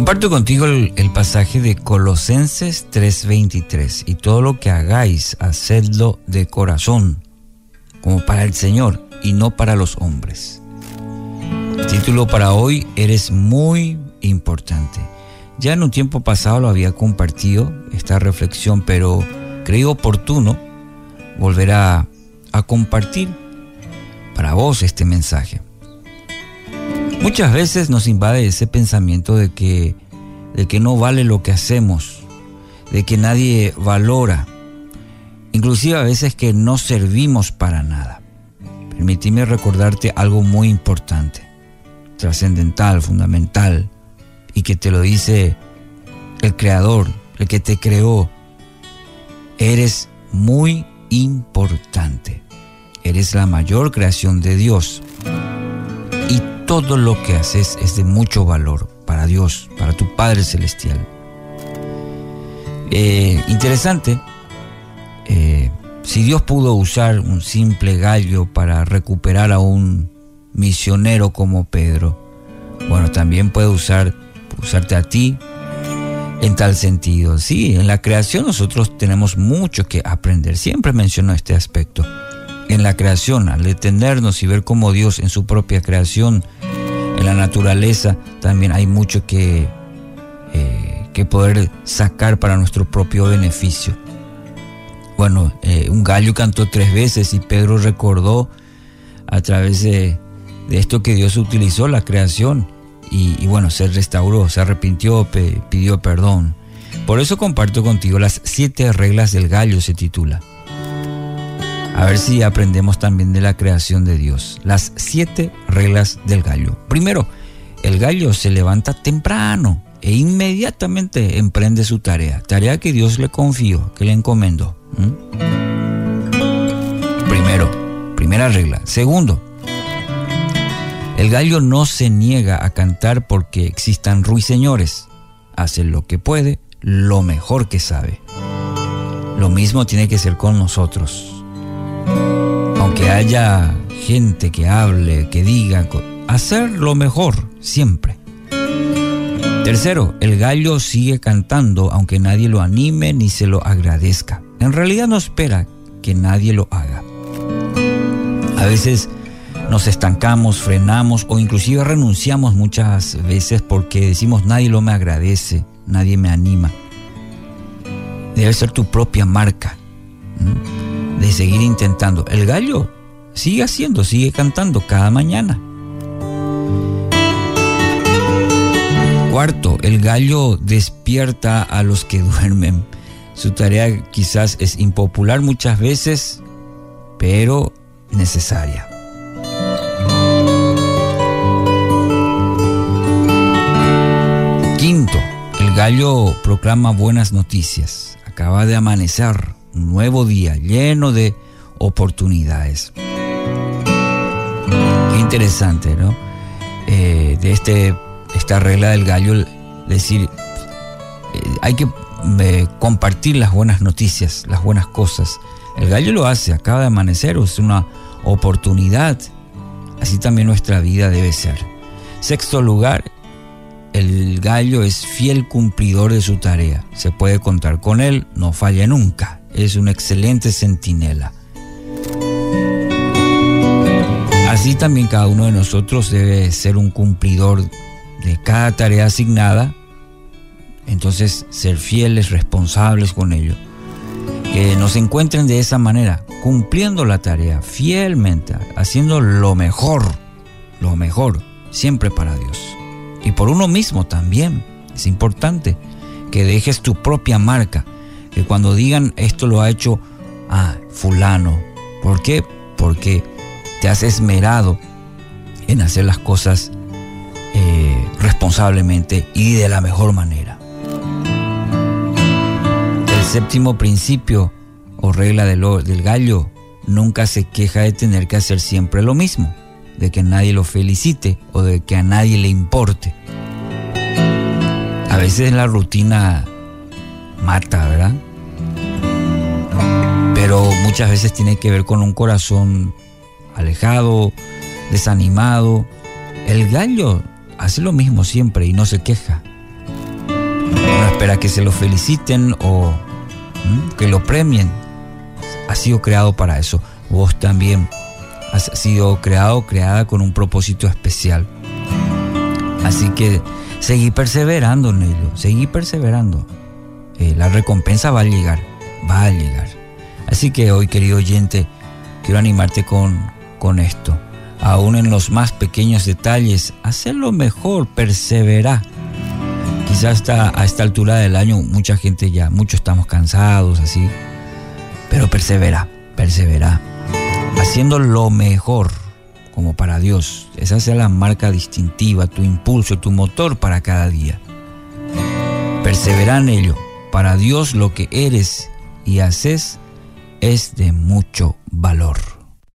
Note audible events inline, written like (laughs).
Comparto contigo el, pasaje de Colosenses 3:23 y todo lo que hagáis, hacedlo de corazón, como para el Señor y no para los hombres. título para hoy, eres muy importante. Ya en un tiempo pasado lo había compartido esta reflexión, pero creí oportuno volver a compartir para vos este mensaje. Muchas veces nos invade ese pensamiento de que, de que no vale lo que hacemos, de que nadie valora, inclusive a veces que no servimos para nada. Permíteme recordarte algo muy importante, trascendental, fundamental, y que te lo dice el Creador, el que te creó. Eres muy importante. Eres la mayor creación de Dios todo lo que haces es de mucho valor para Dios, para tu Padre Celestial. Eh, interesante, eh, si Dios pudo usar un simple gallo para recuperar a un misionero como Pedro, bueno, también puede usar, usarte a ti en tal sentido. Sí, en la creación nosotros tenemos mucho que aprender. Siempre menciono este aspecto. En la creación, al detenernos y ver cómo Dios en su propia creación la naturaleza también hay mucho que, eh, que poder sacar para nuestro propio beneficio. Bueno, eh, un gallo cantó tres veces y Pedro recordó a través de, esto que Dios utilizó, la creación, y, bueno, se restauró, se arrepintió, pidió perdón. Por eso comparto contigo las siete reglas del gallo, se titula. A ver si aprendemos también de la creación de Dios. Las siete reglas del gallo. Primero, el gallo se levanta temprano e inmediatamente emprende su tarea. Tarea que Dios le confió, que le encomendó. Primero, primera regla. Segundo, el gallo no se niega a cantar porque existan ruiseñores. Hace lo que puede, lo mejor que sabe. Lo mismo tiene que ser con nosotros aunque haya gente que hable, que diga, hacer lo mejor siempre. Tercero, el gallo sigue cantando aunque nadie lo anime ni se lo agradezca. En realidad no espera que nadie lo haga. A veces nos estancamos, frenamos o inclusive renunciamos muchas veces porque decimos nadie lo me agradece, nadie me anima. Debe ser tu propia marca de seguir intentando. El gallo sigue haciendo, sigue cantando cada mañana. Cuarto, el gallo despierta a los que (laughs) duermen. Su tarea quizás es impopular muchas veces, pero necesaria. Quinto, el gallo proclama buenas noticias. Acaba de amanecer un nuevo día lleno de oportunidades. Qué interesante, ¿no? Eh, de este, esta regla del gallo, decir, eh, hay que eh, compartir las buenas noticias, las buenas cosas. El gallo lo hace, acaba de amanecer, es una oportunidad. Así también nuestra vida debe ser. Sexto lugar, el gallo es fiel cumplidor de su tarea. Se puede contar con él, no falla nunca es un excelente centinela. Así también cada uno de nosotros debe ser un cumplidor de cada tarea asignada, entonces ser fieles, responsables con ello. Que nos encuentren de esa manera, cumpliendo la tarea fielmente, haciendo lo mejor, lo mejor, siempre para Dios. Y por uno mismo también, es importante que dejes tu propia marca que cuando digan esto lo ha hecho a fulano. ¿Por qué? Porque te has esmerado en hacer las cosas eh, responsablemente y de la mejor manera. El séptimo principio o regla del, del gallo nunca se queja de tener que hacer siempre lo mismo, de que nadie lo felicite o de que a nadie le importe. A veces la rutina mata, ¿verdad? Pero muchas veces tiene que ver con un corazón alejado, desanimado. El gallo hace lo mismo siempre y no se queja. no espera que se lo feliciten o que lo premien. Ha sido creado para eso. Vos también has sido creado, creada con un propósito especial. Así que seguí perseverando en ello, seguí perseverando. Eh, la recompensa va a llegar, va a llegar. Así que hoy, querido oyente, quiero animarte con, con esto. Aún en los más pequeños detalles, hacerlo mejor, persevera. Quizás hasta a esta altura del año mucha gente ya, muchos estamos cansados, así. Pero persevera, persevera. Haciendo lo mejor como para Dios. Esa sea la marca distintiva, tu impulso, tu motor para cada día. Persevera en ello. Para Dios lo que eres y haces es de mucho valor.